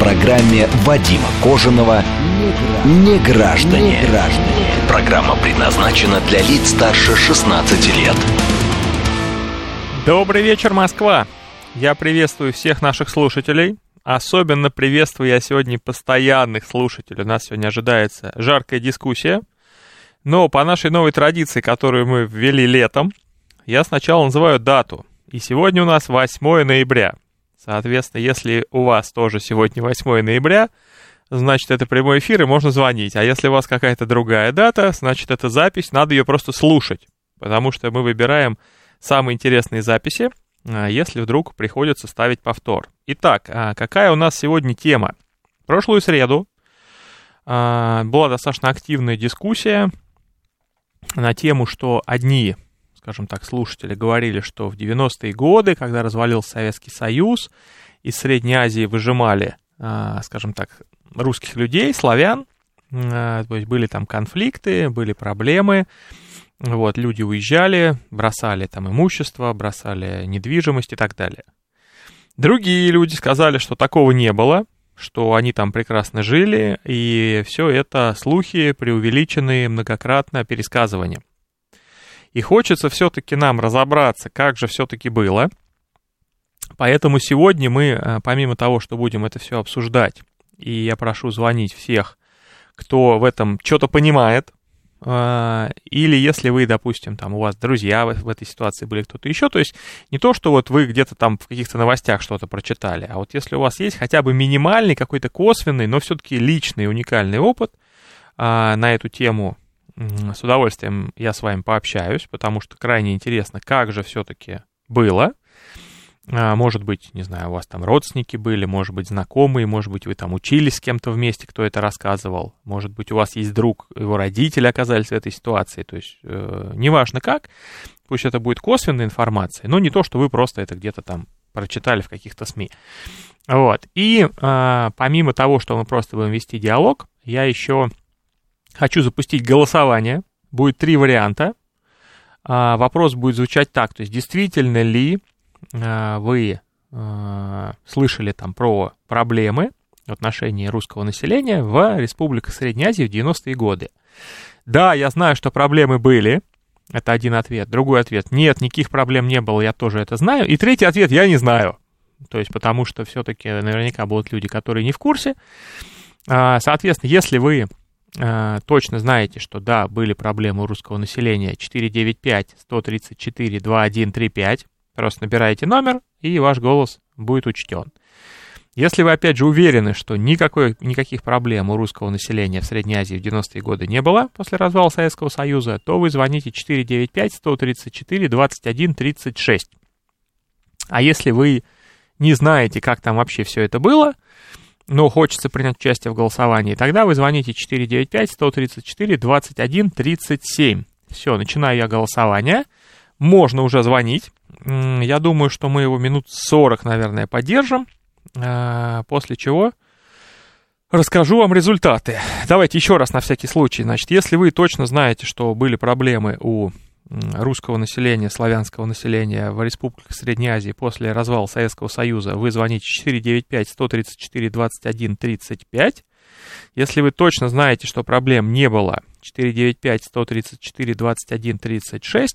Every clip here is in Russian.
Программе Вадима Кожаного «Не граждане». Программа предназначена для лиц старше 16 лет. Добрый вечер, Москва! Я приветствую всех наших слушателей. Особенно приветствую я сегодня постоянных слушателей. У нас сегодня ожидается жаркая дискуссия. Но по нашей новой традиции, которую мы ввели летом, я сначала называю дату. И сегодня у нас 8 ноября. Соответственно, если у вас тоже сегодня 8 ноября, значит, это прямой эфир, и можно звонить. А если у вас какая-то другая дата, значит, это запись, надо ее просто слушать. Потому что мы выбираем самые интересные записи, а, если вдруг приходится ставить повтор. Итак, а, какая у нас сегодня тема? Прошлую среду а, была достаточно активная дискуссия на тему, что одни, скажем так, слушатели говорили, что в 90-е годы, когда развалился Советский Союз, из Средней Азии выжимали, скажем так, русских людей, славян, то есть были там конфликты, были проблемы, вот, люди уезжали, бросали там имущество, бросали недвижимость и так далее. Другие люди сказали, что такого не было, что они там прекрасно жили, и все это слухи, преувеличенные многократно пересказывания. И хочется все-таки нам разобраться, как же все-таки было. Поэтому сегодня мы, э, помимо того, что будем это все обсуждать, и я прошу звонить всех, кто в этом что-то понимает, а, или если вы, допустим, там у вас друзья в, этой ситуации были кто-то еще, то есть не то, что вот вы где-то там в каких-то новостях что-то прочитали, а вот если у вас есть хотя бы минимальный какой-то косвенный, но все-таки личный уникальный опыт а, на эту тему, с удовольствием я с вами пообщаюсь, потому что крайне интересно, как же все-таки было, а, может быть, не знаю, у вас там родственники были, может быть, знакомые, может быть, вы там учились с кем-то вместе, кто это рассказывал, может быть, у вас есть друг, его родители оказались в этой ситуации, то есть э, неважно как, пусть это будет косвенная информация, но не то, что вы просто это где-то там прочитали в каких-то СМИ. Вот. И э, помимо того, что мы просто будем вести диалог, я еще хочу запустить голосование. Будет три варианта. Э, вопрос будет звучать так, то есть действительно ли Э, вы э, слышали там про проблемы в отношении русского населения в Республике Средней Азии в 90-е годы. Да, я знаю, что проблемы были. Это один ответ. Другой ответ. Нет, никаких проблем не было, я тоже это знаю. И третий ответ. Я не знаю. То есть, потому что все-таки наверняка будут люди, которые не в курсе. А, соответственно, если вы э, точно знаете, что да, были проблемы у русского населения 495-134-2135, Просто набираете номер, и ваш голос будет учтен. Если вы, опять же, уверены, что никакой, никаких проблем у русского населения в Средней Азии в 90-е годы не было после развала Советского Союза, то вы звоните 495-134-21-36. А если вы не знаете, как там вообще все это было, но хочется принять участие в голосовании, тогда вы звоните 495-134-21-37. Все, начинаю я голосование. Можно уже звонить. Я думаю, что мы его минут 40, наверное, поддержим, а, после чего расскажу вам результаты. Давайте еще раз на всякий случай. Значит, если вы точно знаете, что были проблемы у русского населения, славянского населения в республиках Средней Азии после развала Советского Союза, вы звоните 495-134-21-35. Если вы точно знаете, что проблем не было, 495-134-21-36.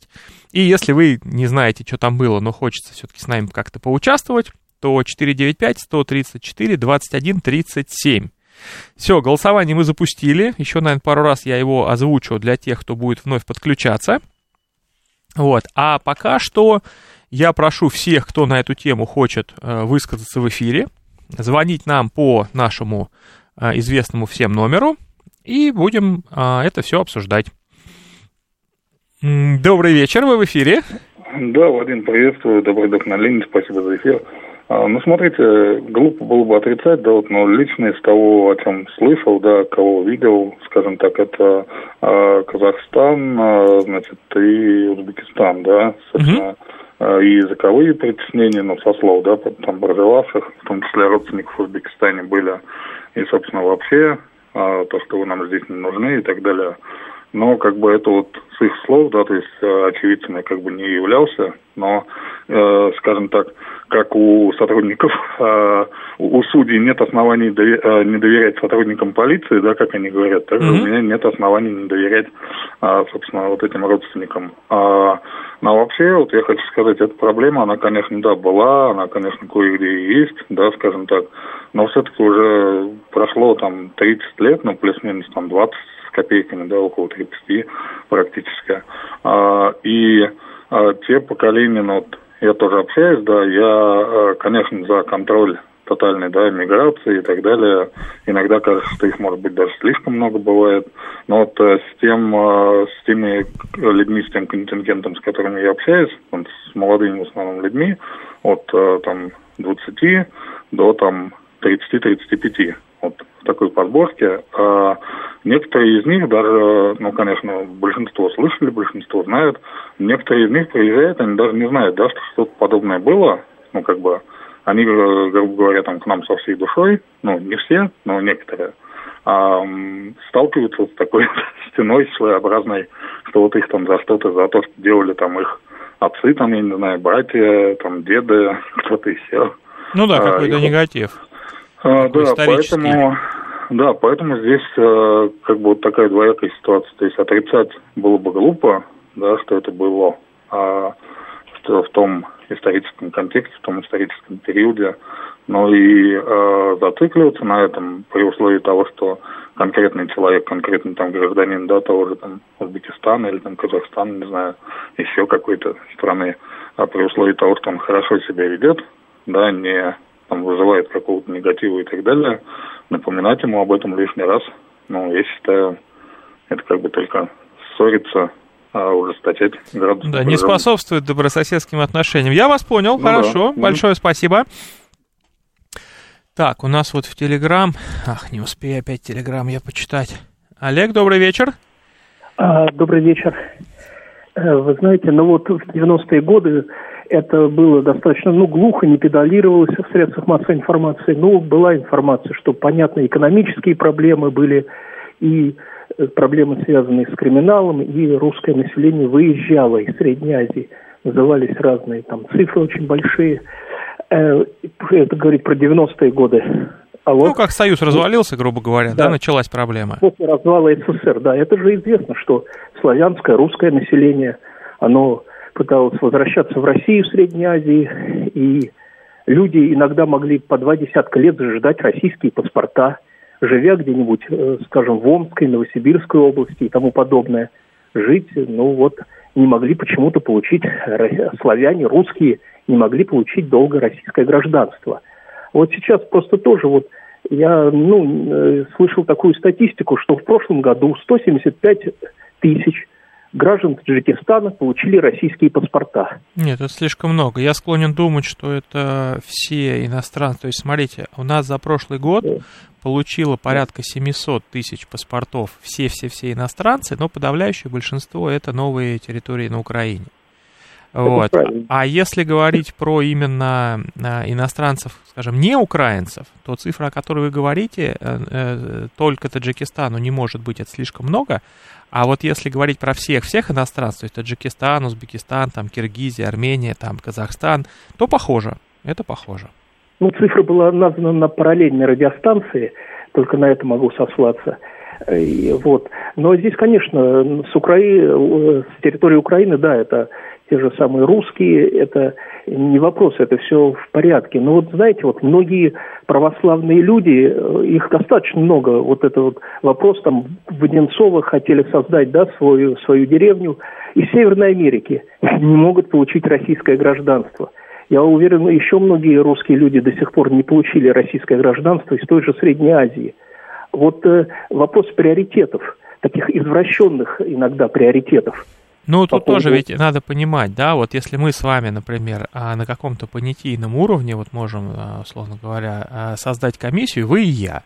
И если вы не знаете, что там было, но хочется все-таки с нами как-то поучаствовать, то 495-134-21-37. Все, голосование мы запустили. Еще, наверное, пару раз я его озвучу для тех, кто будет вновь подключаться. Вот. А пока что я прошу всех, кто на эту тему хочет э, высказаться в эфире, звонить нам по нашему э, известному всем номеру и будем а, это все обсуждать. Добрый вечер, вы в эфире. Да, Вадим, приветствую, на линии, спасибо за эфир. А, ну, смотрите, глупо было бы отрицать, да, вот, но лично из того, о чем слышал, да, кого видел, скажем так, это э, Казахстан, э, значит, и Узбекистан, да, собственно, mm-hmm. и языковые притеснения, ну, со слов, да, там проживавших, в том числе родственников в Узбекистане были, и, собственно, вообще э, то, что вы нам здесь не нужны и так далее. Но, как бы, это вот с их слов, да, то есть очевидцем я как бы не являлся, но, э, скажем так, как у сотрудников, э, у судей нет оснований доверять, э, не доверять сотрудникам полиции, да, как они говорят, также mm-hmm. у меня нет оснований не доверять, э, собственно, вот этим родственникам. А, но вообще, вот я хочу сказать, эта проблема, она, конечно, да, была, она, конечно, кое-где есть, да, скажем так, но все-таки уже прошло там 30 лет, ну, плюс-минус там 20 с копейками, да, около 30 практически. А, и а, те поколения, ну, вот, я тоже общаюсь, да, я, э, конечно, за контроль тотальной, да, миграции и так далее. Иногда кажется, что их может быть даже слишком много бывает. Но вот э, с тем, э, с теми людьми, с тем контингентом, с которыми я общаюсь, с молодыми в основном людьми, от там 20 до там 30-35 вот в такой подборке. А некоторые из них даже, ну, конечно, большинство слышали, большинство знают. Некоторые из них приезжают, они даже не знают, да, что что-то подобное было. Ну, как бы, они, грубо говоря, там к нам со всей душой, ну, не все, но некоторые, а, сталкиваются с такой стеной своеобразной, что вот их там за что-то, за то, что делали там их отцы, там, я не знаю, братья, там, деды, кто-то еще. Ну да, а, какой-то а, негатив. А, да, поэтому, да, поэтому здесь э, как бы вот такая двоякая ситуация. То есть отрицать было бы глупо, да, что это было, а что в том историческом контексте, в том историческом периоде, но и э, зацикливаться на этом при условии того, что конкретный человек, конкретный там гражданин, да, того же там Узбекистана или там Казахстана, не знаю, еще какой-то страны, а при условии того, что он хорошо себя ведет, да, не там вызывает какого-то негатива и так далее, напоминать ему об этом лишний раз, ну, я считаю, это как бы только ссориться, а ужесточать градус. Да, не способствует добрососедским отношениям. Я вас понял, ну, хорошо, да. большое mm-hmm. спасибо. Так, у нас вот в Телеграм... Ах, не успею опять Телеграм я почитать. Олег, добрый вечер. А, добрый вечер. Э, вы знаете, ну вот в 90-е годы это было достаточно, ну, глухо, не педалировалось в средствах массовой информации. Ну, была информация, что, понятно, экономические проблемы были и э, проблемы, связанные с криминалом, и русское население выезжало из Средней Азии. Назывались разные там цифры очень большие. Э, это говорит про 90-е годы. А вот, ну, как Союз развалился, грубо говоря, да, да началась проблема. После развала СССР, да, это же известно, что славянское, русское население, оно пыталась возвращаться в Россию, в Средней Азии, и люди иногда могли по два десятка лет ждать российские паспорта, живя где-нибудь, э, скажем, в Омской, Новосибирской области и тому подобное, жить, ну вот, не могли почему-то получить, славяне, русские, не могли получить долго российское гражданство. Вот сейчас просто тоже вот я ну, э, слышал такую статистику, что в прошлом году 175 тысяч граждан Таджикистана получили российские паспорта. Нет, это слишком много. Я склонен думать, что это все иностранцы. То есть, смотрите, у нас за прошлый год да. получило порядка 700 тысяч паспортов все-все-все иностранцы, но подавляющее большинство это новые территории на Украине. Вот. А если говорить про именно а, иностранцев, скажем, не украинцев, то цифра, о которой вы говорите, э, э, только Таджикистану не может быть, это слишком много. А вот если говорить про всех, всех иностранцев, то есть Таджикистан, Узбекистан, там, Киргизия, Армения, там, Казахстан, то похоже. Это похоже. Ну, цифра была названа на параллельной радиостанции, только на это могу сослаться. И, вот. Но здесь, конечно, с, Украины, с территории Украины, да, это те же самые русские, это не вопрос, это все в порядке. Но вот знаете, вот многие православные люди, э, их достаточно много, вот это вот вопрос там в Одинцово хотели создать, да, свою, свою деревню, из Северной Америки не могут получить российское гражданство. Я уверен, еще многие русские люди до сих пор не получили российское гражданство из той же Средней Азии. Вот э, вопрос приоритетов, таких извращенных иногда приоритетов – Ну, тут поводу... тоже ведь надо понимать, да, вот если мы с вами, например, а, на каком-то понятийном уровне, вот можем, а, условно говоря, а, создать комиссию, вы и я,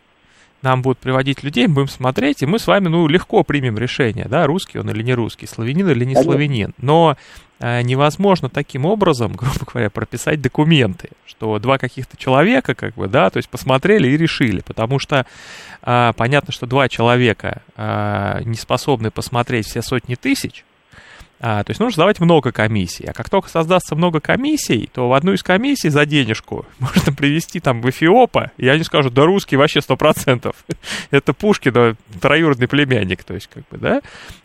нам будут приводить людей, мы будем смотреть, и мы с вами, ну, легко примем решение, да, русский он или не русский, славянин или не славянин. Но э, невозможно таким образом, грубо говоря, прописать документы, что два каких-то человека, как бы, да, то есть посмотрели и решили, потому что э, понятно, что два человека э, не способны посмотреть все сотни тысяч, а, то есть нужно создавать много комиссий. А как только создастся много комиссий, то в одну из комиссий за денежку можно привести там в Эфиопа, и они скажут, да русский вообще сто процентов. Это Пушкин, троюродный племянник, то есть как бы, да.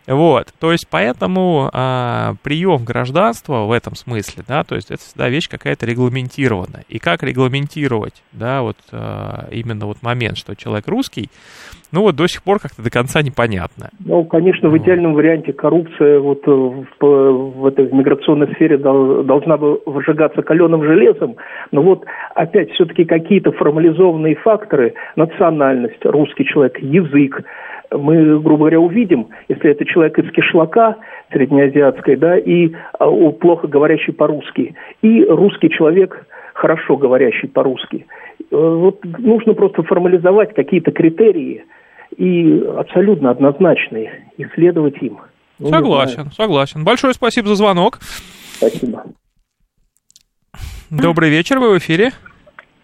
Вот, то есть поэтому а, прием гражданства в этом смысле, да, то есть это всегда вещь какая-то регламентированная. И как регламентировать, да, вот а, именно вот момент, что человек русский, ну вот до сих пор как-то до конца непонятно. Ну, конечно, в идеальном варианте коррупция вот э, в, в этой миграционной сфере должна бы выжигаться каленым железом, но вот опять все-таки какие-то формализованные факторы, национальность, русский человек, язык, мы, грубо говоря, увидим, если это человек из кишлака среднеазиатской, да, и а, плохо говорящий по-русски, и русский человек, хорошо говорящий по-русски. Э, вот нужно просто формализовать какие-то критерии – и абсолютно однозначные, исследовать им. Ну, согласен, согласен. Большое спасибо за звонок. Спасибо. Добрый вечер, вы в эфире.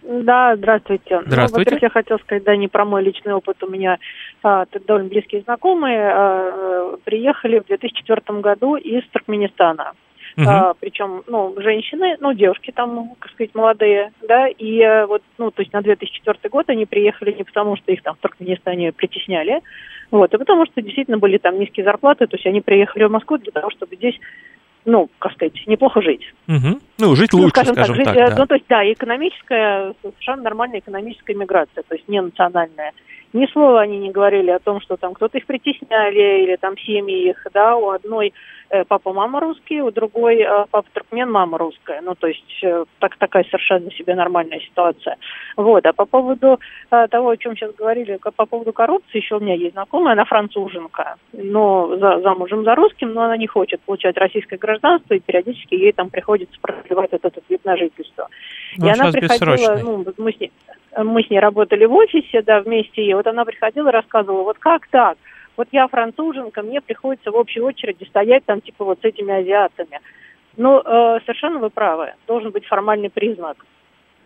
Да, здравствуйте. Ну, здравствуйте. Ну, во-первых, я хотела сказать, да, не про мой личный опыт. У меня а, довольно близкие знакомые а, приехали в 2004 году из Туркменистана. Угу. А, причем, ну, женщины, ну, девушки там, как сказать, молодые, да, и э, вот, ну, то есть на 2004 год они приехали не потому, что их там в Туркменистане притесняли, вот, а потому что действительно были там низкие зарплаты, то есть они приехали в Москву для того, чтобы здесь ну, как сказать, неплохо жить. Угу. Ну, жить лучше, ну, скажем, скажем так. так жить, да. Ну, то есть, да, экономическая, совершенно нормальная экономическая миграция, то есть не национальная. Ни слова они не говорили о том, что там кто-то их притесняли, или там семьи их, да, у одной Э, папа мама русский, у другой э, папа туркмен, мама русская. Ну, то есть э, так, такая совершенно себе нормальная ситуация. Вот. А по поводу того, о чем сейчас говорили, по поводу коррупции, еще у меня есть знакомая, она француженка, но за, замужем за русским, но она не хочет получать российское гражданство, и периодически ей там приходится продлевать этот, этот вид на жительство. Ну, и она приходила, ну, мы с, ней, мы с ней работали в офисе, да, вместе, и вот она приходила и рассказывала, вот как так? Вот я француженка, мне приходится в общей очереди стоять там типа вот с этими азиатами. Ну, э, совершенно вы правы. Должен быть формальный признак.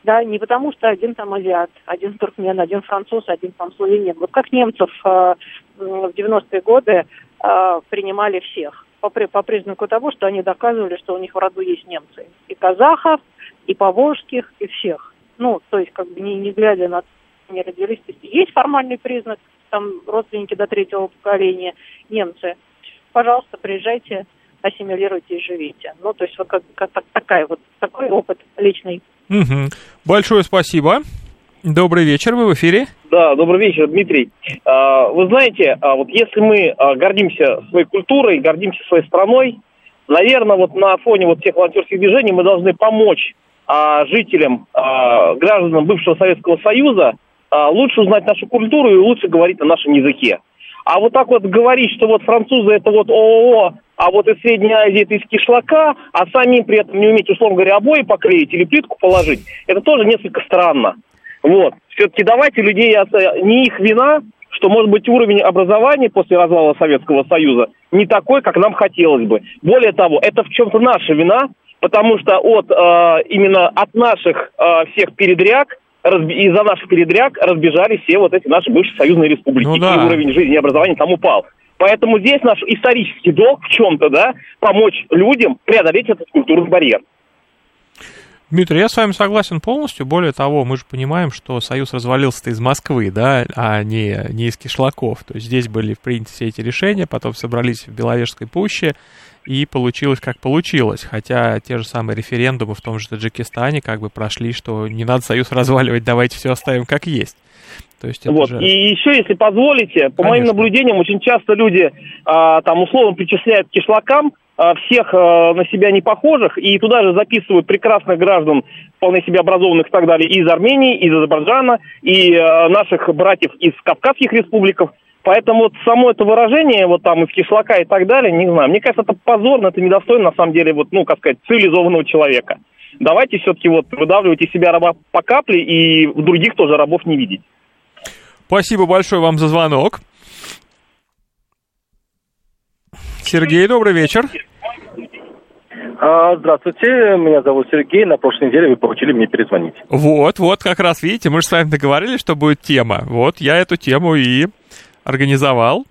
Да, не потому что один там азиат, один туркмен, один француз, один там славянин. Вот как немцев э, в 90-е годы э, принимали всех по, по признаку того, что они доказывали, что у них в роду есть немцы. И казахов, и поволжских, и всех. Ну, то есть, как бы не, не глядя на они родились. Есть формальный признак, там родственники до третьего поколения, немцы. Пожалуйста, приезжайте, ассимилируйте и живите. Ну, то есть вот как, как такая вот, такой опыт личный. Угу. Большое спасибо. Добрый вечер, вы в эфире. Да, добрый вечер, Дмитрий. А, вы знаете, а вот если мы а, гордимся своей культурой, гордимся своей страной, наверное, вот на фоне вот всех волонтерских движений мы должны помочь жителям, гражданам бывшего Советского Союза а, лучше узнать нашу культуру и лучше говорить на нашем языке. А вот так вот говорить, что вот французы это вот ООО, а вот из Средней Азии это из кишлака, а самим при этом не уметь, условно говоря, обои поклеить или плитку положить, это тоже несколько странно. Вот. Все-таки давайте людей, не их вина, что, может быть, уровень образования после развала Советского Союза не такой, как нам хотелось бы. Более того, это в чем-то наша вина, потому что от, э, именно от наших э, всех передряг из-за наших передряг разбежались все вот эти наши бывшие союзные республики. Ну, да. И уровень жизни и образования там упал. Поэтому здесь наш исторический долг в чем-то, да, помочь людям преодолеть этот культурный барьер. Дмитрий, я с вами согласен полностью. Более того, мы же понимаем, что Союз развалился из Москвы, да, а не, не из кишлаков. То есть здесь были приняты все эти решения, потом собрались в Беловежской пуще, и получилось как получилось. Хотя те же самые референдумы в том же Таджикистане как бы прошли, что не надо союз разваливать, давайте все оставим как есть. То есть это вот. же... И еще, если позволите, по Конечно. моим наблюдениям, очень часто люди а, там условно причисляют к кишлакам а, всех а, на себя не похожих, и туда же записывают прекрасных граждан, вполне себе образованных и так далее, и из Армении, и из Азербайджана, и а, наших братьев из Кавказских республиков. Поэтому вот само это выражение, вот там из кишлака и так далее, не знаю, мне кажется, это позорно, это недостойно, на самом деле, вот, ну, как сказать, цивилизованного человека. Давайте все-таки вот выдавливать из себя раба по капле и в других тоже рабов не видеть. Спасибо большое вам за звонок. Сергей, добрый вечер. А, здравствуйте, меня зовут Сергей. На прошлой неделе вы поручили мне перезвонить. Вот, вот, как раз видите, мы же с вами договорились, что будет тема. Вот, я эту тему и организовал.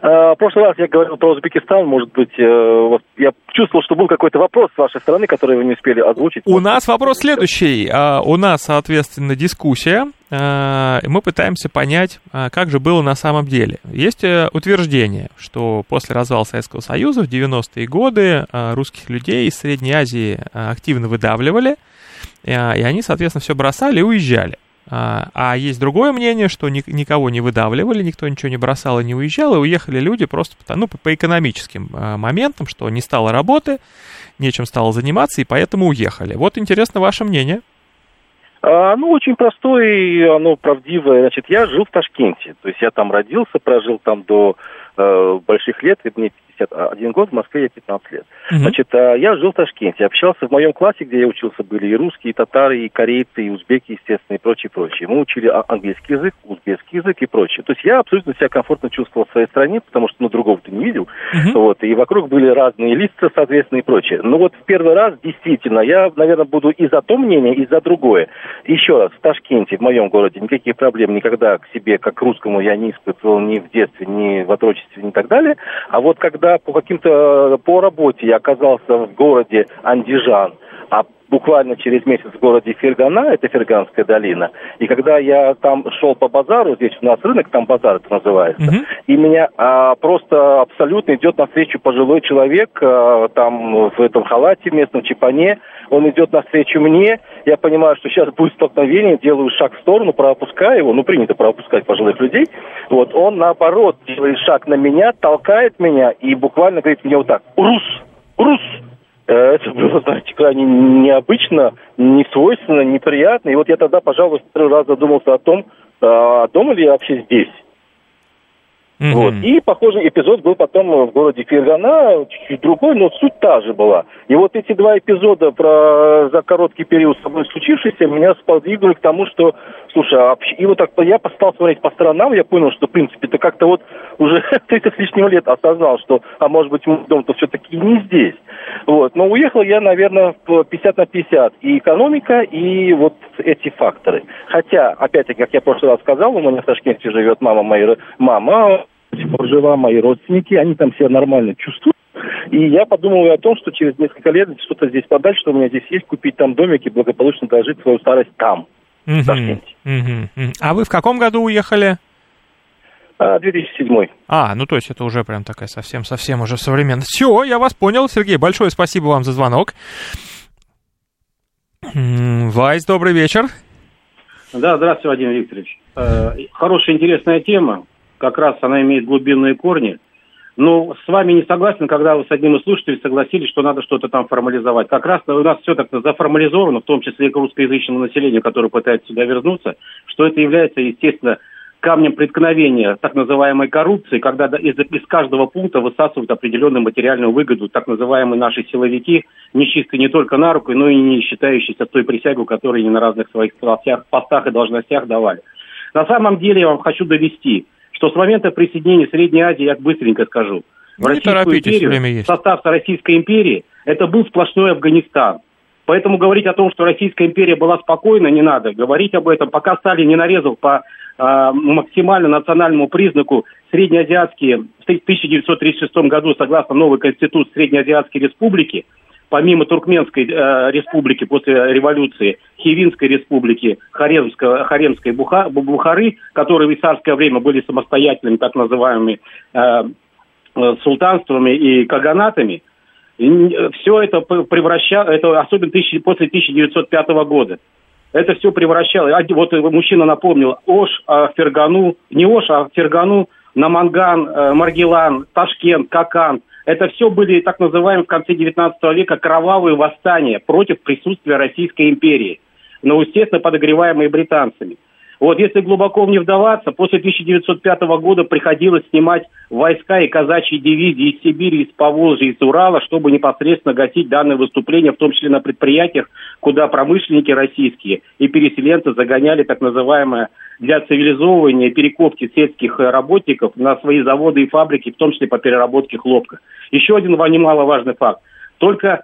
А, в прошлый раз я говорил про Узбекистан, может быть, э, я чувствовал, что был какой-то вопрос с вашей стороны, который вы не успели озвучить. У нас вопрос следующий. А, у нас, соответственно, дискуссия. А, мы пытаемся понять, как же было на самом деле. Есть э, утверждение, что после развала Советского Союза в 90-е годы русских людей из Средней Азии активно выдавливали, и они, соответственно, все бросали и уезжали. А, а есть другое мнение, что ни, никого не выдавливали, никто ничего не бросал и не уезжал, и уехали люди просто ну, по, по экономическим а, моментам, что не стало работы, нечем стало заниматься, и поэтому уехали. Вот интересно ваше мнение. А, ну, очень простое, оно правдивое. Значит, я жил в Ташкенте, то есть я там родился, прожил там до э, больших лет, и мне 51 год, в Москве я 15 лет. Uh-huh. Значит, а, я жил в Ташкенте, общался в моем классе, где я учился, были и русские, и татары, и корейцы, и узбеки, естественно, и прочее, прочее. Мы учили английский язык, узбекский язык и прочее. То есть я абсолютно себя комфортно чувствовал в своей стране, потому что, ну, другого-то не видел. Uh-huh. Вот, и вокруг были разные лица, соответственно, и прочее. Но вот в первый раз, действительно, я, наверное, буду и за то мнение, и за другое. Еще раз, в Ташкенте, в моем городе, никаких проблем никогда к себе, как к русскому, я не испытывал ни в детстве, ни в отрочестве, ни так далее. А вот когда по каким-то по работе я оказался в городе Андижан, буквально через месяц в городе Фергана, это Ферганская долина, и когда я там шел по базару, здесь у нас рынок, там базар это называется, uh-huh. и меня а, просто абсолютно идет навстречу пожилой человек, а, там в этом халате, в местном чипане, он идет навстречу мне, я понимаю, что сейчас будет столкновение, делаю шаг в сторону, пропускаю его, ну, принято пропускать пожилых людей, вот, он, наоборот, делает шаг на меня, толкает меня и буквально говорит мне вот так, «Урус! Урус!» Э, это было, знаете, крайне необычно, не свойственно, неприятно. И вот я тогда, пожалуй, второй раз задумался о том, а дома ли я вообще здесь. Mm-hmm. Вот. И похожий эпизод был потом в городе Фергана, чуть-чуть другой, но суть та же была. И вот эти два эпизода про за короткий период со мной случившиеся меня сподвигнули к тому, что, слушай, а, и вот так я стал смотреть по сторонам, я понял, что, в принципе, ты как-то вот уже 30 с лишним лет осознал, что, а может быть, мой дом-то все-таки не здесь. Вот. Но уехал я, наверное, 50 на 50. И экономика, и вот эти факторы. Хотя, опять-таки, как я в прошлый раз сказал, у меня в Ташкенте живет мама моя, мама, жива, мои родственники, они там себя нормально чувствуют. И я подумал о том, что через несколько лет что-то здесь подать, что у меня здесь есть, купить там домик и благополучно дожить свою старость там, в Ташкенте. А вы в каком году уехали? 2007. А, ну то есть это уже прям такая совсем-совсем уже современная. Все, я вас понял, Сергей. Большое спасибо вам за звонок. Вайс, добрый вечер. Да, здравствуйте, Владимир Викторович. Э, хорошая, интересная тема. Как раз она имеет глубинные корни. Но с вами не согласен, когда вы с одним из слушателей согласились, что надо что-то там формализовать. Как раз у нас все так заформализовано, в том числе и к русскоязычному населению, которое пытается сюда вернуться, что это является, естественно, камнем преткновения так называемой коррупции, когда из, из каждого пункта высасывают определенную материальную выгоду, так называемые наши силовики, нечистые не только на руку, но и не считающиеся той присягу, которую они на разных своих постах, и должностях давали. На самом деле я вам хочу довести, что с момента присоединения Средней Азии, я быстренько скажу, в ну, Российскую империю, состав Российской империи, это был сплошной Афганистан. Поэтому говорить о том, что Российская империя была спокойна, не надо. Говорить об этом, пока Сталин не нарезал по максимально национальному признаку среднеазиатские в 1936 году, согласно новой конституции Среднеазиатской республики, помимо Туркменской э, республики после революции, Хивинской республики, Харемской, Харемской Буха, Бухары, которые в царское время были самостоятельными, так называемыми э, э султанствами и каганатами, все это превращало, это особенно тысяч, после 1905 года. Это все превращало. Вот мужчина напомнил, Ош, а, Фергану, не Ош, а Фергану, Наманган, э, Маргилан, Ташкент, Какан. Это все были так называемые в конце 19 века кровавые восстания против присутствия Российской империи. Но, естественно, подогреваемые британцами. Вот если глубоко не вдаваться, после 1905 года приходилось снимать войска и казачьи дивизии из Сибири, из Поволжья, из Урала, чтобы непосредственно гасить данное выступление, в том числе на предприятиях, куда промышленники российские и переселенцы загоняли так называемое для цивилизовывания перекопки сельских работников на свои заводы и фабрики, в том числе по переработке хлопка. Еще один немаловажный факт. Только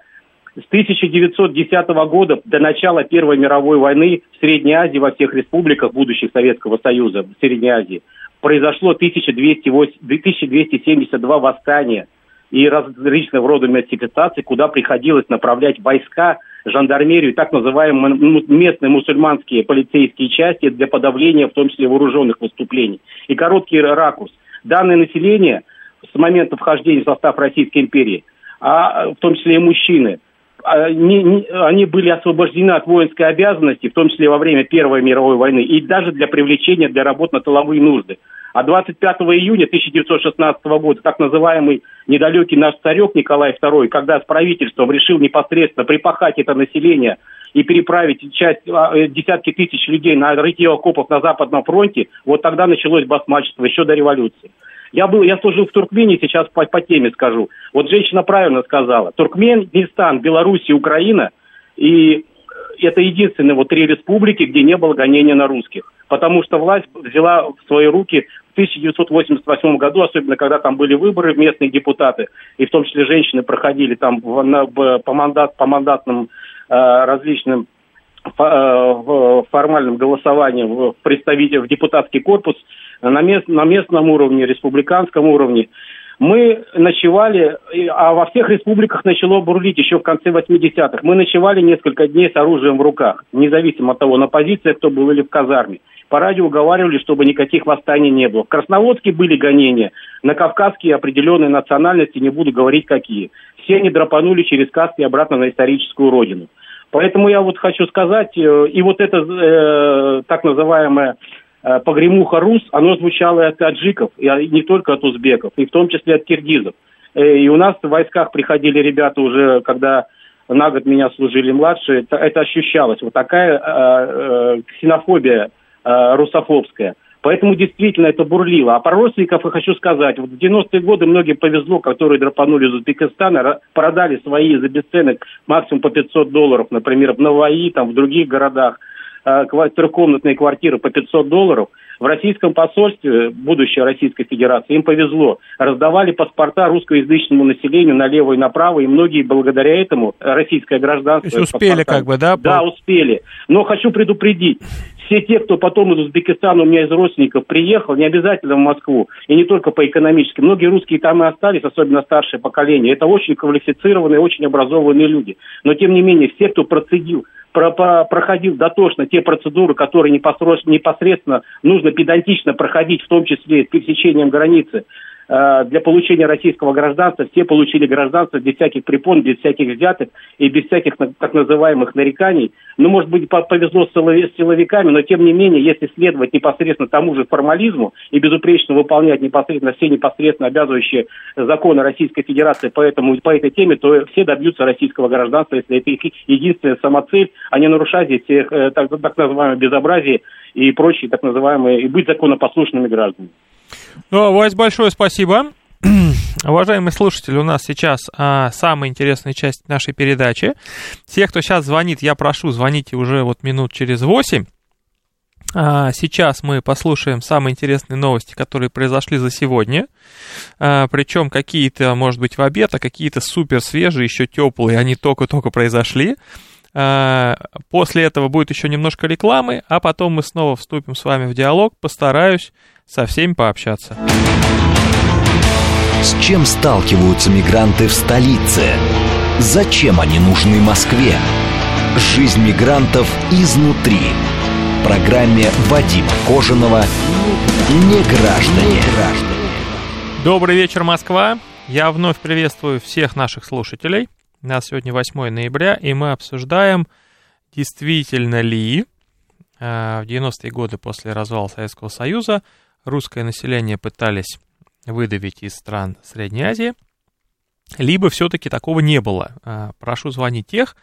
с 1910 года до начала Первой мировой войны в Средней Азии, во всех республиках будущих Советского Союза, в Средней Азии, произошло 1208, 1272 восстания и различного рода мистификаций, куда приходилось направлять войска, жандармерию, так называемые местные мусульманские полицейские части для подавления, в том числе вооруженных выступлений. И короткий ракурс. Данное население с момента вхождения в состав Российской империи, а в том числе и мужчины, они, они были освобождены от воинской обязанности, в том числе во время Первой мировой войны, и даже для привлечения для работ на тыловые нужды. А 25 июня 1916 года так называемый недалекий наш царек Николай II, когда с правительством решил непосредственно припахать это население и переправить часть, а, э, десятки тысяч людей на рытье окопов на Западном фронте, вот тогда началось басмачество, еще до революции. Я был, я служил в Туркмении, сейчас по, по теме скажу. Вот женщина правильно сказала. Туркменистан, Беларусь и Украина, и это единственные вот три республики, где не было гонения на русских. Потому что власть взяла в свои руки в 1988 году, особенно когда там были выборы, местные депутаты, и в том числе женщины проходили там в, на, по, мандат, по мандатным э, различным э, в формальном голосовании в представитель в депутатский корпус на, мест, на местном уровне, республиканском уровне. Мы ночевали, а во всех республиках начало бурлить еще в конце 80-х. Мы ночевали несколько дней с оружием в руках, независимо от того, на позициях кто был или в казарме. По радио уговаривали, чтобы никаких восстаний не было. В Красноводске были гонения, на кавказские определенные национальности, не буду говорить какие. Все они драпанули через Каспий обратно на историческую родину. Поэтому я вот хочу сказать, э, и вот это э, так называемое Э, погремуха рус, оно звучало и от таджиков, и не только от узбеков, и в том числе от киргизов. Э, и у нас в войсках приходили ребята уже, когда на год меня служили младшие, это, это ощущалось. Вот такая э, э, ксенофобия э, русофобская. Поэтому действительно это бурлило. А про родственников я хочу сказать. Вот в 90-е годы многим повезло, которые драпанули из Узбекистана, продали свои за бесценок максимум по 500 долларов, например, в Наваи, там, в других городах – Э, трехкомнатные квартиры по 500 долларов, в российском посольстве, будущей Российской Федерации, им повезло. Раздавали паспорта русскоязычному населению налево и направо, и многие благодаря этому российское гражданство... То есть успели как бы, да? Да, успели. Но хочу предупредить, все те, кто потом из Узбекистана у меня из родственников приехал, не обязательно в Москву, и не только по экономически. Многие русские там и остались, особенно старшее поколение. Это очень квалифицированные, очень образованные люди. Но, тем не менее, все, кто процедил про, про, проходил дотошно те процедуры, которые непосредственно нужно педантично проходить, в том числе пересечением границы, для получения российского гражданства все получили гражданство без всяких препон, без всяких взяток и без всяких так называемых нареканий. Ну, может быть, повезло с силовиками, но тем не менее, если следовать непосредственно тому же формализму и безупречно выполнять непосредственно все непосредственно обязывающие законы Российской Федерации по, этому, по этой теме, то все добьются российского гражданства, если это их единственная самоцель, а не нарушать здесь их, э, так, так называемое безобразие и прочие так называемые, и быть законопослушными гражданами. Ну, Вась, большое спасибо. Уважаемые слушатели, у нас сейчас а, самая интересная часть нашей передачи. Те, кто сейчас звонит, я прошу, звоните уже вот минут через восемь. А, сейчас мы послушаем самые интересные новости, которые произошли за сегодня. А, причем какие-то, может быть, в обед, а какие-то супер свежие, еще теплые, они только-только произошли. А, после этого будет еще немножко рекламы, а потом мы снова вступим с вами в диалог. Постараюсь со всеми пообщаться. С чем сталкиваются мигранты в столице? Зачем они нужны Москве? Жизнь мигрантов изнутри. В программе Вадима Кожаного «Не граждане». Добрый вечер, Москва. Я вновь приветствую всех наших слушателей. У нас сегодня 8 ноября, и мы обсуждаем, действительно ли э, в 90-е годы после развала Советского Союза русское население пытались выдавить из стран Средней Азии, либо все-таки такого не было. Э, прошу звонить тех,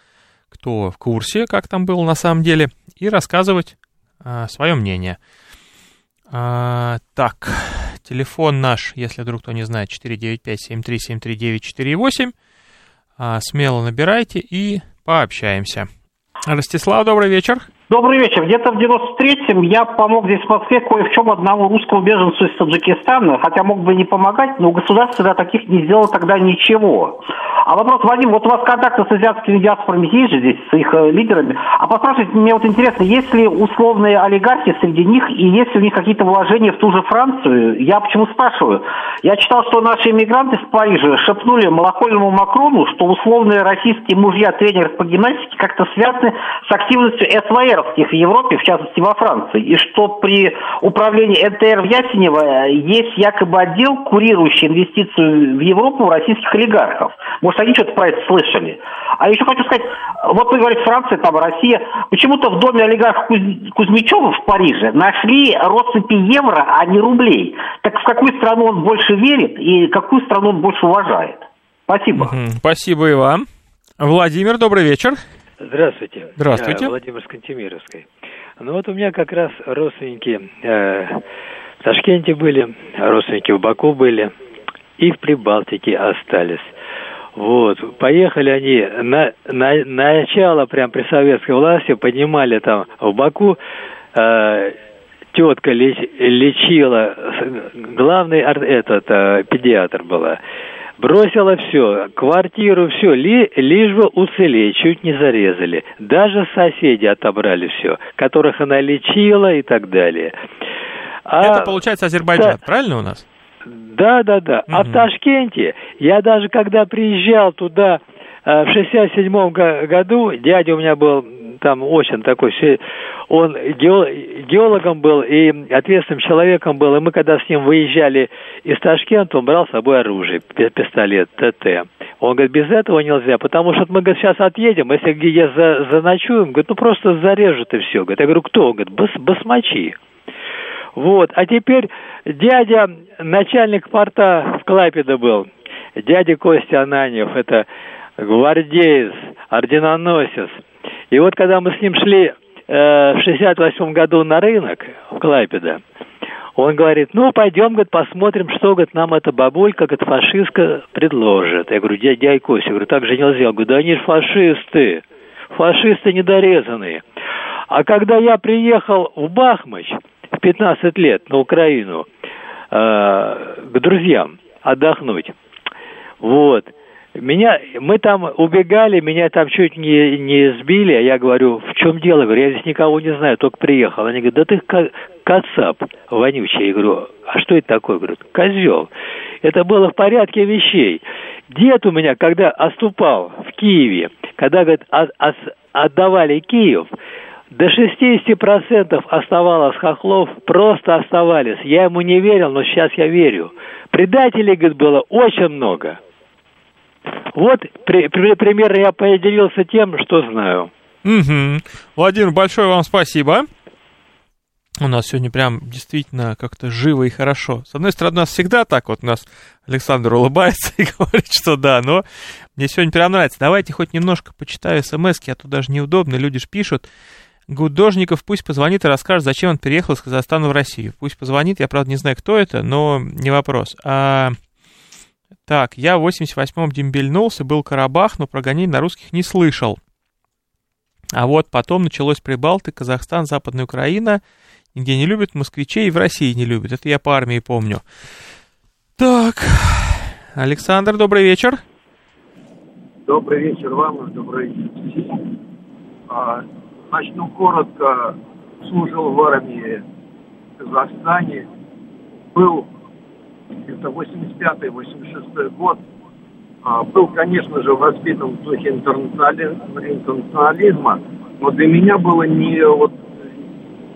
кто в курсе, как там было на самом деле, и рассказывать э, свое мнение. А, так, телефон наш, если вдруг кто не знает, 495-7373-948. А, смело набирайте и пообщаемся. Ростислав, добрый вечер. Добрый вечер. Где-то в 93-м я помог здесь в Москве кое в чем одному русскому беженцу из Таджикистана, хотя мог бы не помогать, но государство для таких не сделало тогда ничего. А вопрос, Вадим, вот у вас контакты с азиатскими диаспорами есть же здесь, с их э, лидерами. А поспрашивайте, мне вот интересно, есть ли условные олигархи среди них, и есть ли у них какие-то вложения в ту же Францию? Я почему спрашиваю? Я читал, что наши иммигранты в Париже шепнули малохольному Макрону, что условные российские мужья тренеров по гимнастике как-то связаны с активностью СВР НТРовских в Европе, в частности во Франции, и что при управлении НТР в Ясенево есть якобы отдел, курирующий инвестицию в Европу российских олигархов. Может, они что-то про это слышали. А еще хочу сказать, вот вы говорите, Франция, там, Россия, почему-то в доме олигарха Куз... Кузьмичева в Париже нашли россыпи евро, а не рублей. Так в какую страну он больше верит и какую страну он больше уважает? Спасибо. Спасибо и вам. Владимир, добрый вечер. Здравствуйте. Здравствуйте. Я Владимир Скантемировский. Ну вот у меня как раз родственники э, в Ташкенте были, родственники в Баку были и в Прибалтике остались. Вот, поехали они на, на начало прям при советской власти, поднимали там в Баку, э, тетка леч, лечила, главный этот э, педиатр была Бросила все, квартиру, все, ли, лишь бы уцелеть, чуть не зарезали. Даже соседи отобрали все, которых она лечила и так далее. А, Это получается Азербайджан, да, правильно у нас? Да, да, да. Угу. А в Ташкенте, я даже когда приезжал туда э, в 67 году, дядя у меня был там очень такой, он геологом был и ответственным человеком был, и мы когда с ним выезжали из Ташкента, он брал с собой оружие, пистолет ТТ. Он говорит, без этого нельзя, потому что мы говорит, сейчас отъедем, если где за, заночуем, говорит, ну просто зарежут и все. Говорит, я говорю, кто? Он говорит, бас, басмачи. Вот, а теперь дядя, начальник порта в Клайпеде был, дядя Костя Ананьев, это гвардеец, орденоносец, и вот когда мы с ним шли э, в 68 году на рынок в Клайпеда, он говорит, ну, пойдем, говорит, посмотрим, что, говорит, нам эта бабулька, говорит, фашистка предложит. Я говорю, дядя я говорю, так же нельзя. Я говорю, да они же фашисты, фашисты недорезанные. А когда я приехал в Бахмач в 15 лет на Украину э, к друзьям отдохнуть, вот – меня, мы там убегали, меня там чуть не, не сбили, а я говорю, в чем дело? говорю, я здесь никого не знаю, только приехал. Они говорят, да ты кацап вонючий. Я говорю, а что это такое? Говорят, козел. Это было в порядке вещей. Дед у меня, когда оступал в Киеве, когда, говорит, отдавали Киев, до 60% оставалось хохлов, просто оставались. Я ему не верил, но сейчас я верю. Предателей, говорит, было очень много. Вот при, при, примерно я поделился тем, что знаю. Угу. Владимир, большое вам спасибо. У нас сегодня прям действительно как-то живо и хорошо. С одной стороны, у нас всегда так вот, у нас Александр улыбается и говорит, что да, но мне сегодня прям нравится. Давайте хоть немножко почитаю смс а то даже неудобно, люди же пишут. Гудожников пусть позвонит и расскажет, зачем он переехал из Казахстана в Россию. Пусть позвонит, я, правда, не знаю, кто это, но не вопрос. А так, я в 88-м дембельнулся, был Карабах, но про на русских не слышал. А вот потом началось Прибалты, Казахстан, Западная Украина. Нигде не любят москвичей и в России не любят. Это я по армии помню. Так, Александр, добрый вечер. Добрый вечер вам и добрый вечер. А, начну коротко. Служил в армии в Казахстане. Был это 85-86 год, а, был, конечно же, воспитан в духе интернационализма, но для меня было не вот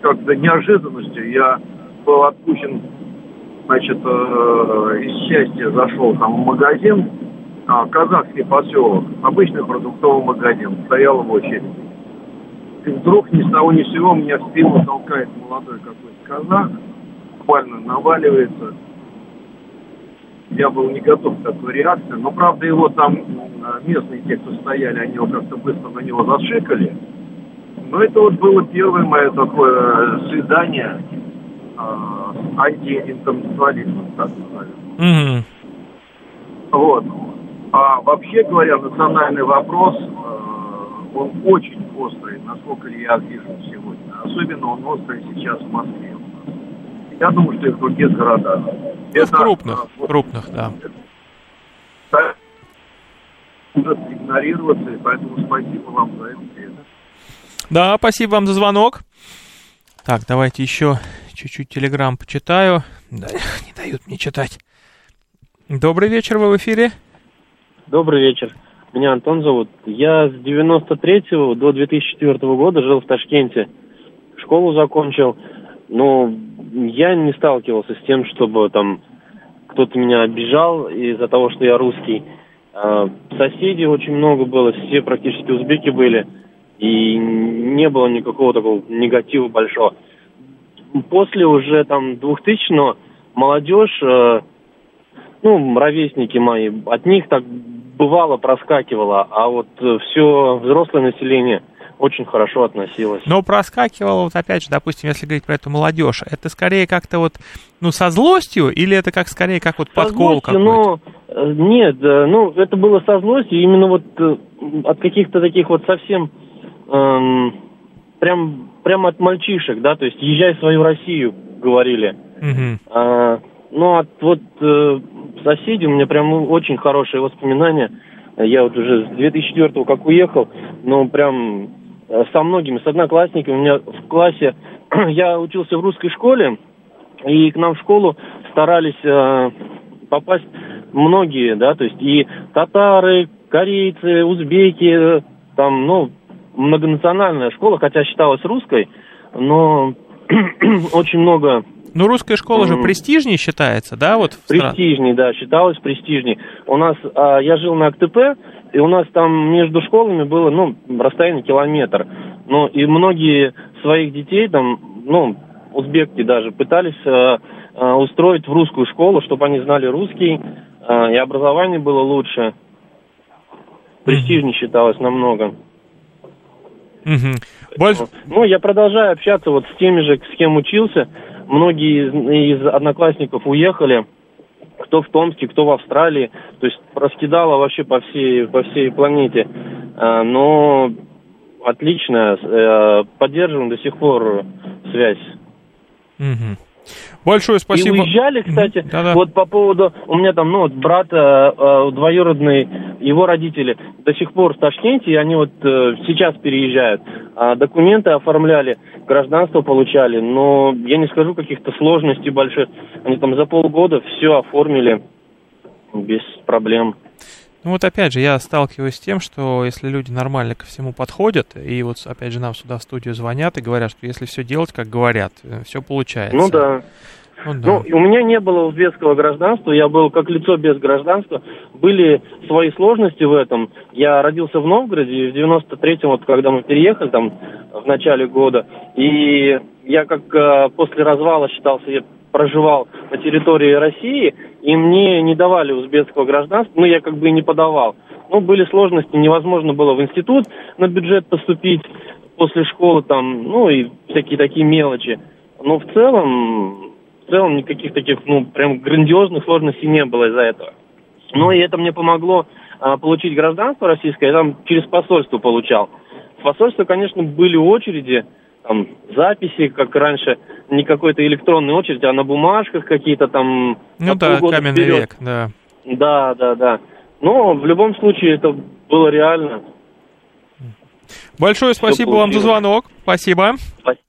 как-то неожиданностью. Я был отпущен, значит, э, из счастья зашел там в магазин, а, казахский поселок, обычный продуктовый магазин, стоял в очереди. И вдруг ни с того ни с сего меня в спину толкает молодой какой-то казах, буквально наваливается – я был не готов к такой реакции. Но, правда, его там местные те, кто стояли, они его как-то быстро на него зашикали. Ну, это вот было первое мое такое свидание э, с антиинтеллектуализмом, так назовем. Угу. Вот. А вообще говоря, национальный вопрос, э, он очень острый, насколько я вижу сегодня. Особенно он острый сейчас в Москве. Я думаю, что и в других городах. Ну, это, в крупных, а, крупных, да. Это, может игнорироваться, и поэтому спасибо вам за это. Да, спасибо вам за звонок. Так, давайте еще чуть-чуть телеграм почитаю. Да, не дают мне читать. Добрый вечер, вы в эфире. Добрый вечер. Меня Антон зовут. Я с 93 до 2004 года жил в Ташкенте. Школу закончил. Но я не сталкивался с тем, чтобы там кто-то меня обижал из-за того, что я русский. А, соседей очень много было, все практически узбеки были. И не было никакого такого негатива большого. После уже там 2000-го молодежь, э, ну, ровесники мои, от них так бывало проскакивало, а вот э, все взрослое население очень хорошо относилось. Но проскакивало, вот опять же, допустим, если говорить про эту молодежь, это скорее как-то вот, ну, со злостью, или это как скорее как вот подкол какой-то? Ну, нет, ну, это было со злостью, именно вот от каких-то таких вот совсем эм, прям, прям от мальчишек, да, то есть езжай в свою Россию, говорили. Угу. А, ну, от вот э, соседей у меня прям очень хорошие воспоминания. Я вот уже с 2004 как уехал, ну, прям э, со многими, с одноклассниками. У меня в классе, я учился в русской школе, и к нам в школу старались э, попасть многие, да, то есть и татары, корейцы, узбеки, там, ну, многонациональная школа, хотя считалась русской, но очень много... Ну, русская школа же престижнее считается, да? Вот престижней, да, считалась престижней. У нас, а, я жил на АКТП, и у нас там между школами было, ну, расстояние километр. Ну, и многие своих детей там, ну, узбекки даже, пытались а, а, устроить в русскую школу, чтобы они знали русский, а, и образование было лучше. Престижнее считалось намного. Угу. Больше... Ну, я продолжаю общаться вот с теми же, с кем учился. Многие из, из одноклассников уехали, кто в Томске, кто в Австралии. То есть раскидало вообще по всей, по всей планете. А, но отлично, э, поддерживаем до сих пор связь. Угу. Большое спасибо. И уезжали, кстати, Да-да. вот по поводу, у меня там, ну, вот брат э, э, двоюродный, его родители до сих пор в Ташкенте, и они вот э, сейчас переезжают. А документы оформляли, гражданство получали, но я не скажу каких-то сложностей больших. Они там за полгода все оформили без проблем. Ну вот опять же, я сталкиваюсь с тем, что если люди нормально ко всему подходят, и вот опять же нам сюда в студию звонят и говорят, что если все делать, как говорят, все получается. Ну да. Ну, да. ну, у меня не было узбекского гражданства, я был как лицо без гражданства. Были свои сложности в этом. Я родился в Новгороде, и в 93-м, вот когда мы переехали там в начале года, и я как э, после развала считался, я проживал на территории России, и мне не давали узбекского гражданства, ну, я как бы и не подавал. Ну, были сложности, невозможно было в институт на бюджет поступить после школы, там, ну, и всякие такие мелочи. Но в целом, в целом никаких таких, ну, прям грандиозных сложностей не было из-за этого. Ну, и это мне помогло а, получить гражданство российское, я там через посольство получал. В посольстве, конечно, были очереди, там записи, как раньше, не какой-то электронной очереди, а на бумажках какие-то там... Ну да, каменный вперед. век, да. Да, да, да. Но в любом случае это было реально. Большое спасибо вам за звонок. Спасибо. Спасибо.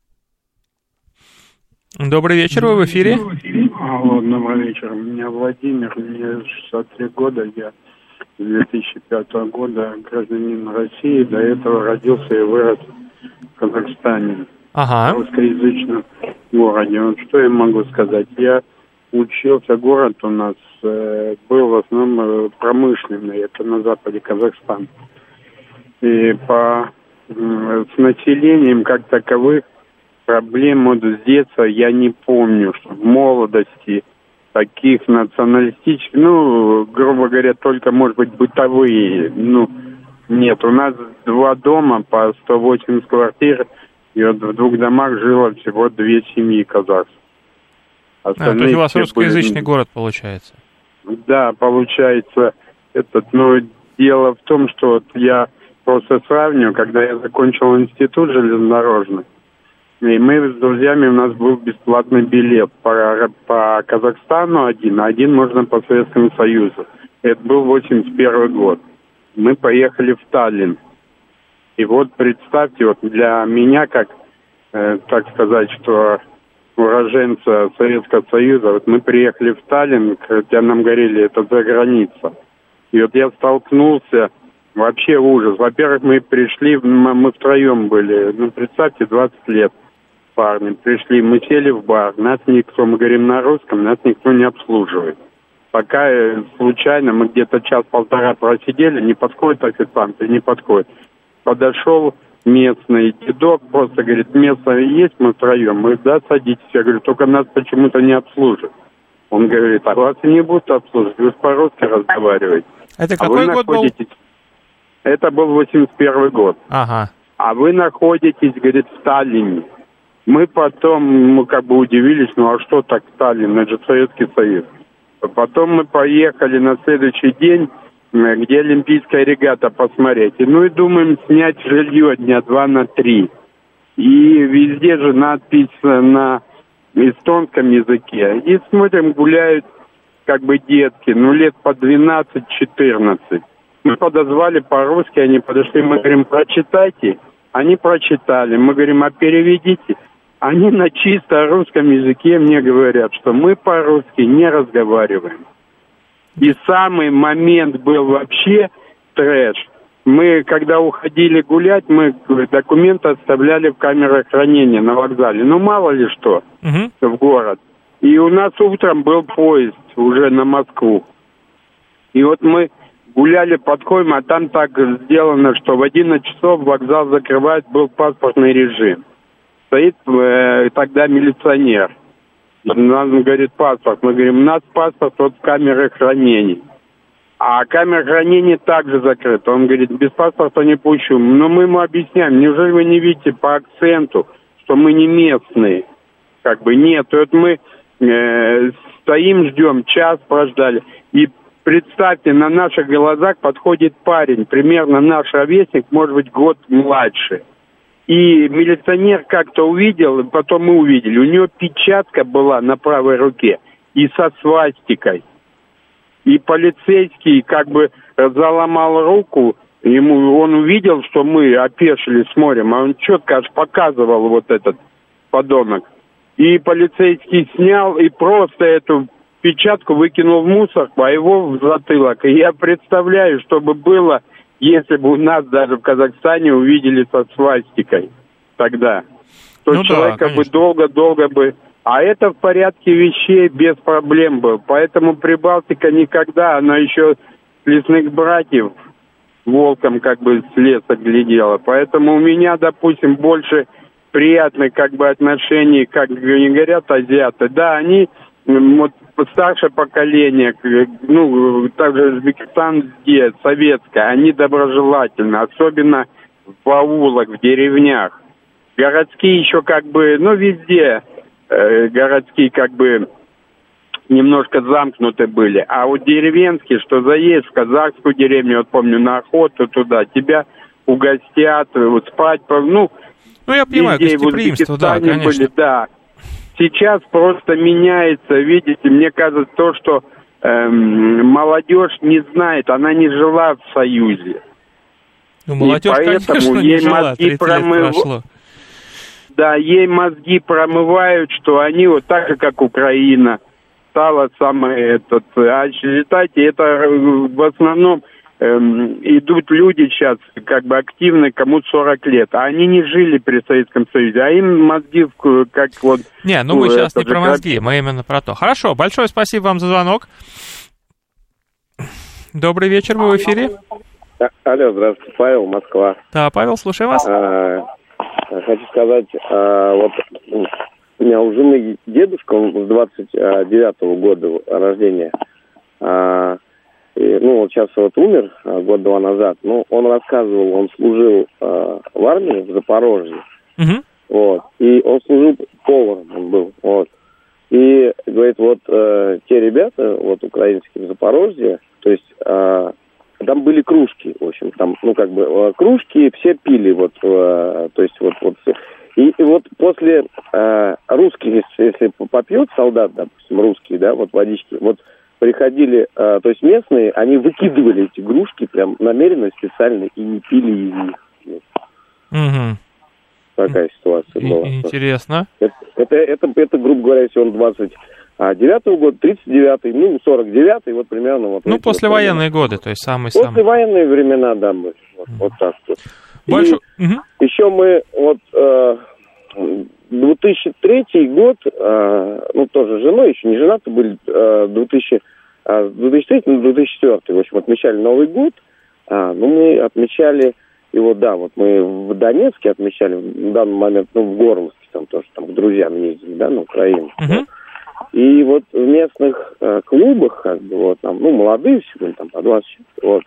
Добрый вечер, вы в эфире. Алло, добрый вечер. Меня Владимир, мне 63 года, я с 2005 года гражданин России, до этого родился и вырос в Казахстане, ага. в русскоязычном городе. Вот что я могу сказать? Я учился, город у нас э, был в основном э, промышленный, это на западе Казахстана. И по э, с населением как таковых проблем вот с детства я не помню, что в молодости таких националистических, ну, грубо говоря, только, может быть, бытовые, ну, Нет, у нас два дома по 180 квартир, и вот в двух домах жило всего две семьи казахских. А, то есть у вас русскоязычный были... город получается? Да, получается. Этот, но дело в том, что вот я просто сравниваю, когда я закончил институт железнодорожный, и мы с друзьями, у нас был бесплатный билет по, по Казахстану один, один можно по Советскому Союзу. Это был 81 год. Мы поехали в Таллин. И вот представьте, вот для меня, как, э, так сказать, что уроженца Советского Союза, вот мы приехали в Таллин, хотя нам говорили, это за граница. И вот я столкнулся, вообще ужас. Во-первых, мы пришли, мы втроем были, ну, представьте, 20 лет парни. Пришли, мы сели в бар, нас никто, мы говорим на русском, нас никто не обслуживает. Пока э, случайно мы где-то час-полтора просидели, не подходит официант, не подходит. Подошел местный дедок, просто говорит, место есть, мы втроем. Мы, да, садитесь. Я говорю, только нас почему-то не обслужат. Он говорит, а вас не будут обслуживать, вы по-русски разговариваете. Это а какой год находитесь... был? Это был 81 год. Ага. А вы находитесь, говорит, в Сталине. Мы потом, мы как бы удивились, ну а что так Сталин, это же Советский Союз. Потом мы поехали на следующий день где Олимпийская регата посмотреть. Ну и думаем снять жилье дня два на три. И везде же надпись на эстонском языке. И смотрим, гуляют как бы детки, ну лет по 12-14. Мы подозвали по-русски, они подошли, мы говорим, прочитайте. Они прочитали. Мы говорим, а переведите. Они на чисто русском языке мне говорят, что мы по-русски не разговариваем. И самый момент был вообще трэш. Мы, когда уходили гулять, мы документы оставляли в камерах хранения на вокзале. Ну, мало ли что, угу. в город. И у нас утром был поезд уже на Москву. И вот мы гуляли, подходим, а там так сделано, что в 11 часов вокзал закрывает, был паспортный режим. Стоит э, тогда милиционер. Нам говорит паспорт. Мы говорим, у нас паспорт от камеры хранения. А камера хранения также закрыта. Он говорит, без паспорта не пущу. Но мы ему объясняем, неужели вы не видите по акценту, что мы не местные? Как бы нет. Вот мы э, стоим, ждем, час прождали. И представьте, на наших глазах подходит парень, примерно наш ровесник, может быть, год младше. И милиционер как-то увидел, потом мы увидели, у него печатка была на правой руке и со свастикой. И полицейский как бы заломал руку, ему он увидел, что мы опешили, смотрим, а он четко аж показывал вот этот подонок. И полицейский снял и просто эту печатку выкинул в мусорку, а его в затылок. И я представляю, чтобы было если бы у нас даже в Казахстане увидели со свастикой тогда, то ну человека да, бы долго-долго бы... А это в порядке вещей без проблем был. Поэтому Прибалтика никогда, она еще лесных братьев волком как бы с леса глядела. Поэтому у меня, допустим, больше приятных как бы отношений, как не говорят азиаты. Да, они вот старшее поколение, ну, также Узбекистан, где советское, они доброжелательны, особенно в аулах, в деревнях. Городские еще как бы, ну, везде э, городские как бы немножко замкнуты были. А вот деревенские, что заедешь в казахскую деревню, вот помню, на охоту туда, тебя угостят, вот спать, ну, ну, я понимаю, гостеприимство, да, конечно. Были, да сейчас просто меняется, видите, мне кажется, то, что эм, молодежь не знает, она не жила в Союзе. Ну, молодежь, И поэтому конечно, ей не жила, мозги промыв... Да, ей мозги промывают, что они вот так же, как Украина, стала самой этот... А считайте, это в основном эм, идут люди сейчас как бы активны, кому 40 лет, а они не жили при Советском Союзе, а им мозги как вот... Не, ну мы сейчас не про мозги, мы именно про то. Хорошо, большое спасибо вам за звонок. Добрый вечер, вы в эфире. А, алло, здравствуйте, Павел, Москва. Да, Павел, слушаю вас. А, хочу сказать, а, вот у меня у жены дедушка, он с 29-го года рождения, а, И, ну, вот сейчас вот умер а, год-два назад, но он рассказывал, он служил э, в армии в Запорожье, Мгм. вот, и он служил поваром, он был, вот. И говорит, вот э, те ребята, вот украинские в Запорожье, то есть э, там были кружки, в общем, там, ну, как бы, э, кружки все пили, вот, э, то есть вот, вот, и, и вот после э, русских, если, если попьет солдат, допустим, русский, да, вот водички, вот приходили, э, то есть местные, они выкидывали эти игрушки прям намеренно, специально, и не пили из них. Мгм. Такая ситуация была. Интересно. Это, это, это, это, грубо говоря, если он 29 год, 39 ну, 49 вот примерно вот. Ну, послевоенные годы, то есть самые-самые. Послевоенные времена, да, были. Вот, вот так вот. Больше... И еще мы вот э, 2003 год, э, ну, тоже женой, еще не женаты были, э, 2000, э, 2003 на 2004, в общем, отмечали Новый год. А, ну, мы отмечали его, да, вот мы в Донецке отмечали, в данный момент, ну, в Горловске, там тоже, там к друзьям ездили, да, на Украину. И вот в местных э, клубах, как бы, вот там, ну, молодые все были, там, по 20, вот,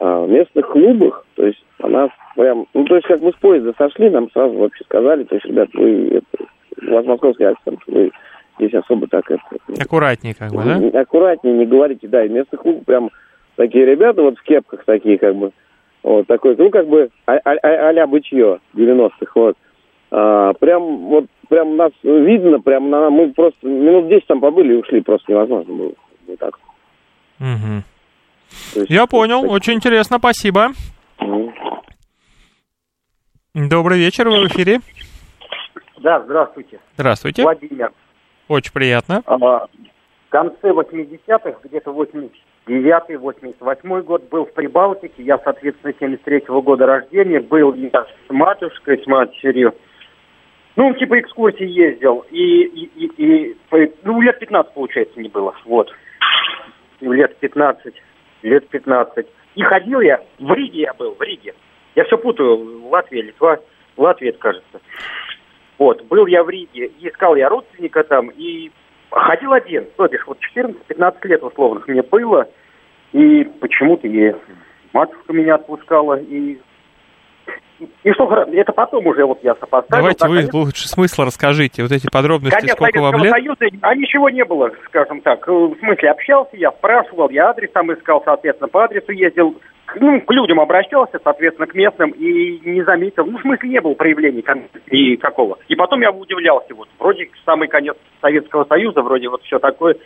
а в местных клубах, то есть у нас прям, ну, то есть как мы с поезда сошли, нам сразу вообще сказали, то есть, ребят, вы, это, у вас московский акцент, вы здесь особо так это... Аккуратнее как бы, да? Аккуратнее не говорите, да, и местных клубов прям такие ребята вот в кепках такие, как бы, вот такой, ну, как бы а- а- а- а-ля бычье 90-х, вот. А, прям вот прям нас видно, прям на, мы просто минут 10 там побыли и ушли, просто невозможно было. Вот так. Мгм. Я понял, очень интересно, спасибо. Добрый вечер, вы в эфире. Да, здравствуйте. Здравствуйте. Владимир. Очень приятно. А, В конце 80-х, где-то 89-й, 88-й год был в Прибалтике. Я, соответственно, 73-го года рождения. Был я с матушкой, с матерью. Ну, типа экскурсии ездил. И, и, и, и, ну, лет 15, получается, не было. Вот. Лет 15. Лет 15. И ходил я, в Риге я был, в Риге. Я все путаю, Латвия, Литва. Латвия, это кажется. Вот, был я в Риге, и искал я родственника там, и ходил один, то бишь, вот 14-15 лет условных мне было, и почему-то и матушка меня отпускала, и, и что, это потом уже вот я сопоставил. Давайте так, вы конечно, лучше смысл расскажите, вот эти подробности, Конец сколько вам Советского лет. Союза, а ничего не было, скажем так. Э, В смысле, общался, я спрашивал, я адрес там искал, соответственно, по адресу ездил, ну, к людям обращался, соответственно, к местным, и не заметил, ну, в смысле, не было проявлений никакого. И потом я удивлялся, вот, вроде самый конец Советского Союза, вроде вот все такое,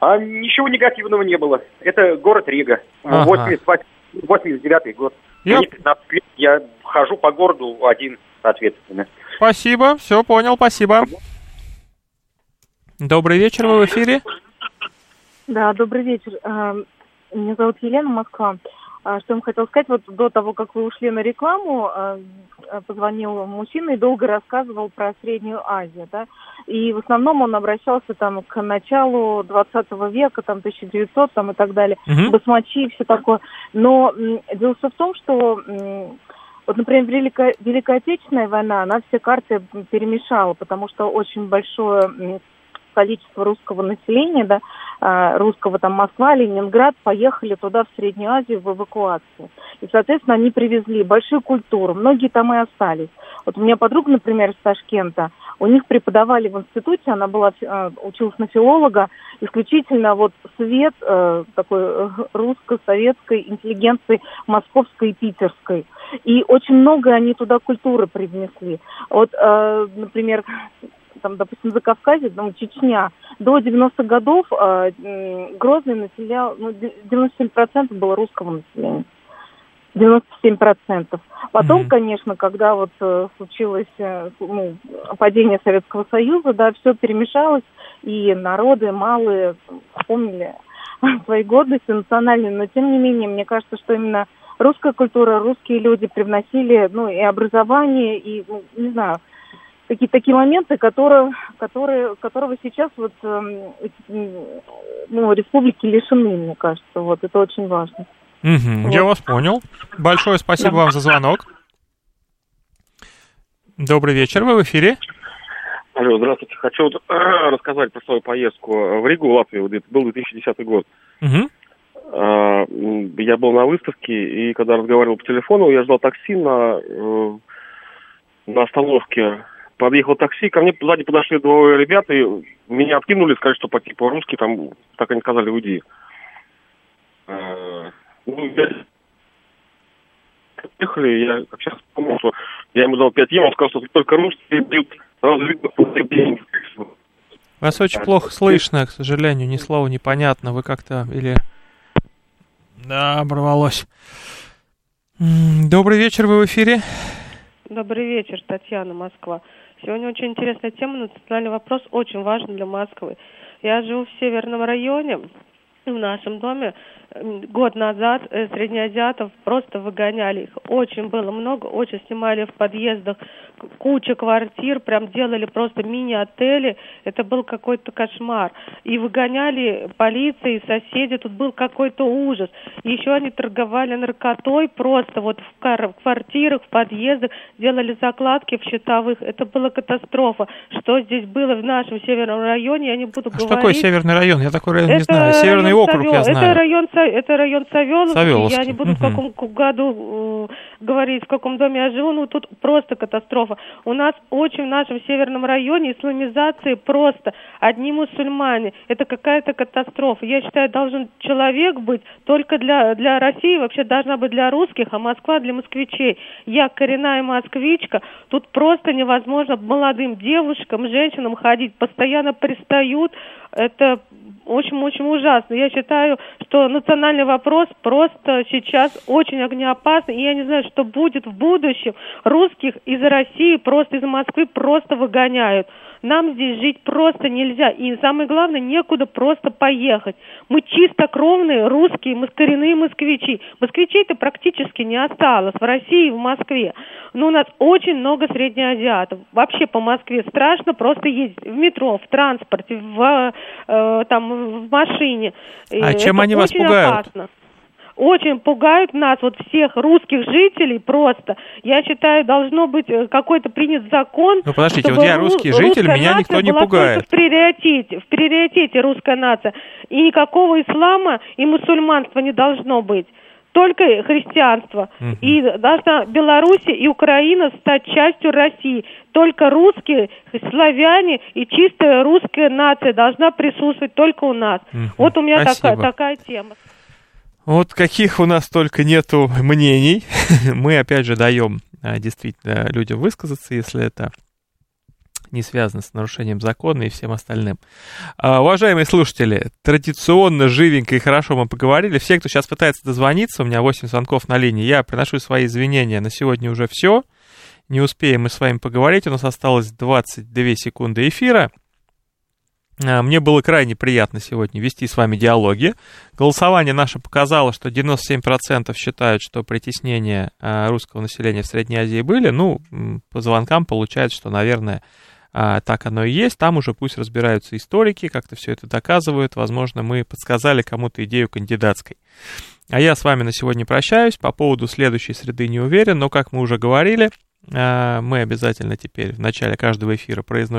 а ничего негативного не было. Это город Рига, Ага. 88 89 год. Я- Мне 15 лет, я хожу по городу один, соответственно. Спасибо, все понял, спасибо. Добрый вечер, вы в эфире. Да, добрый вечер. А, Меня зовут Елена Москва. А, Что я вам хотела сказать, вот до того, как вы ушли на рекламу, а, а, позвонил мужчина и долго рассказывал про Среднюю Азию, да, и в основном он обращался там к началу 20 века, там 1900 там и так далее, Мгм. басмачи и все такое. Но дело всё в том, что вот, например, Великая, Великая Отечественная война, она все карты перемешала, потому что очень большое количество русского населения, да, а, русского там Москва, Ленинград, поехали туда, в Среднюю Азию, в эвакуацию. И, соответственно, они привезли большую культуру, многие там и остались. Вот у меня подруга, например, из Ташкента, у них преподавали в институте, она была, э, училась на филолога, исключительно вот свет э, такой э, русско-советской интеллигенции московской и питерской. И очень много они туда культуры привнесли. Вот, э, например, там, допустим, за Кавказе, там, Чечня, до 90-х годов э, Грозный населял, ну, де- 97% было русского населения. 97%. Потом, конечно, когда вот э, случилось э, ну, падение Советского Союза, да, все перемешалось, и народы малые вспомнили свои гордости национальные, но тем не менее, мне кажется, что именно русская культура, русские люди привносили, ну, и образование, и, ну, не знаю, какие-то такие моменты, которые, которые, которого сейчас вот, эм, ну, республики лишены, мне кажется, вот, это очень важно. Я Вот. вас понял. Большое спасибо Да. вам за звонок. Добрый вечер, вы в эфире. Алло, здравствуйте. Хочу вот, рассказать про свою поездку в Ригу, в Латвию. Это был 2010 год. А, я был на выставке, и когда разговаривал по телефону, я ждал такси на, э, на остановке. Подъехал такси, ко мне сзади подошли двое ребят, и меня откинули, сказали, что по типу русский, там, так они сказали, уйди. А, ну, я... Ехали, я как сейчас помню, что я ему дал 5 евро, он сказал, что только русские бьют, сразу видно, что Вас очень плохо слышно, к сожалению, ни слова непонятно. Вы как-то или да, оборвалось. Добрый вечер, вы в эфире. Добрый вечер, Татьяна, Москва. Сегодня очень интересная тема, национальный вопрос, очень важный для Москвы. Я живу в Северном районе, в нашем доме год назад э, среднеазиатов просто выгоняли их. Очень было много, очень снимали в подъездах куча квартир, прям делали просто мини-отели. Это был какой-то кошмар. И выгоняли полиции, соседи, тут был какой-то ужас. Еще они торговали наркотой просто вот в, в квартирах, в подъездах, делали закладки в счетовых. Это была катастрофа. Что здесь было в нашем северном районе, я не буду а говорить. Что такое северный район? Я такой район это не знаю. Северный округ Савел... я знаю. Это район, это район Савеловский. Савеловский. Я не буду угу. в каком году э, говорить, в каком доме я живу. Ну, тут просто катастрофа. У нас очень в нашем северном районе исламизации просто. Одни мусульмане. Это какая-то катастрофа. Я считаю, должен человек быть только для, для России, вообще должна быть для русских, а Москва для москвичей. Я коренная москвичка. Тут просто невозможно молодым девушкам, женщинам ходить. Постоянно пристают. Это очень-очень ужасно. Я считаю, что национальный вопрос просто сейчас очень огнеопасный. И я не знаю, что будет в будущем. Русских из России, просто из Москвы просто выгоняют. Нам здесь жить просто нельзя. И самое главное, некуда просто поехать. Мы чистокровные русские, мы коренные москвичи. Москвичей-то практически не осталось в России и в Москве. Но у нас очень много среднеазиатов. Вообще по Москве страшно просто ездить в метро, в транспорте, в, э, там, в машине. А чем Это они вас пугают? Опасно очень пугают нас, вот всех русских жителей просто. Я считаю, должно быть э, какой-то принят закон. Ну подождите, вот я русский житель, меня никто не пугает. В приоритете, в приоритете русская нация. И никакого ислама и мусульманства не должно быть только христианство. Угу. И должна Беларусь и Украина стать частью России. Только русские, славяне и чистая русская нация должна присутствовать только у нас. Угу. Вот у меня такая, такая тема. Вот каких у нас только нету мнений. Мы, опять же, даем а, действительно людям высказаться, если это не связано с нарушением закона и всем остальным. А, уважаемые слушатели, традиционно, живенько и хорошо мы поговорили. Все, кто сейчас пытается дозвониться, у меня 8 звонков на линии, я приношу свои извинения. На сегодня уже все. Не успеем мы с вами поговорить. У нас осталось 22 секунды эфира. А, мне было крайне приятно сегодня вести с вами диалоги. Голосование наше показало, что 97% считают, что притеснения а, русского населения в Средней Азии были. Ну, по звонкам получается, что, наверное, а, так оно и есть. Там уже пусть разбираются историки, как-то все это доказывают. Возможно, мы подсказали кому-то идею кандидатской. А я с вами на сегодня прощаюсь. По поводу следующей среды не уверен, но, как мы уже говорили, мы обязательно теперь в начале каждого эфира произносим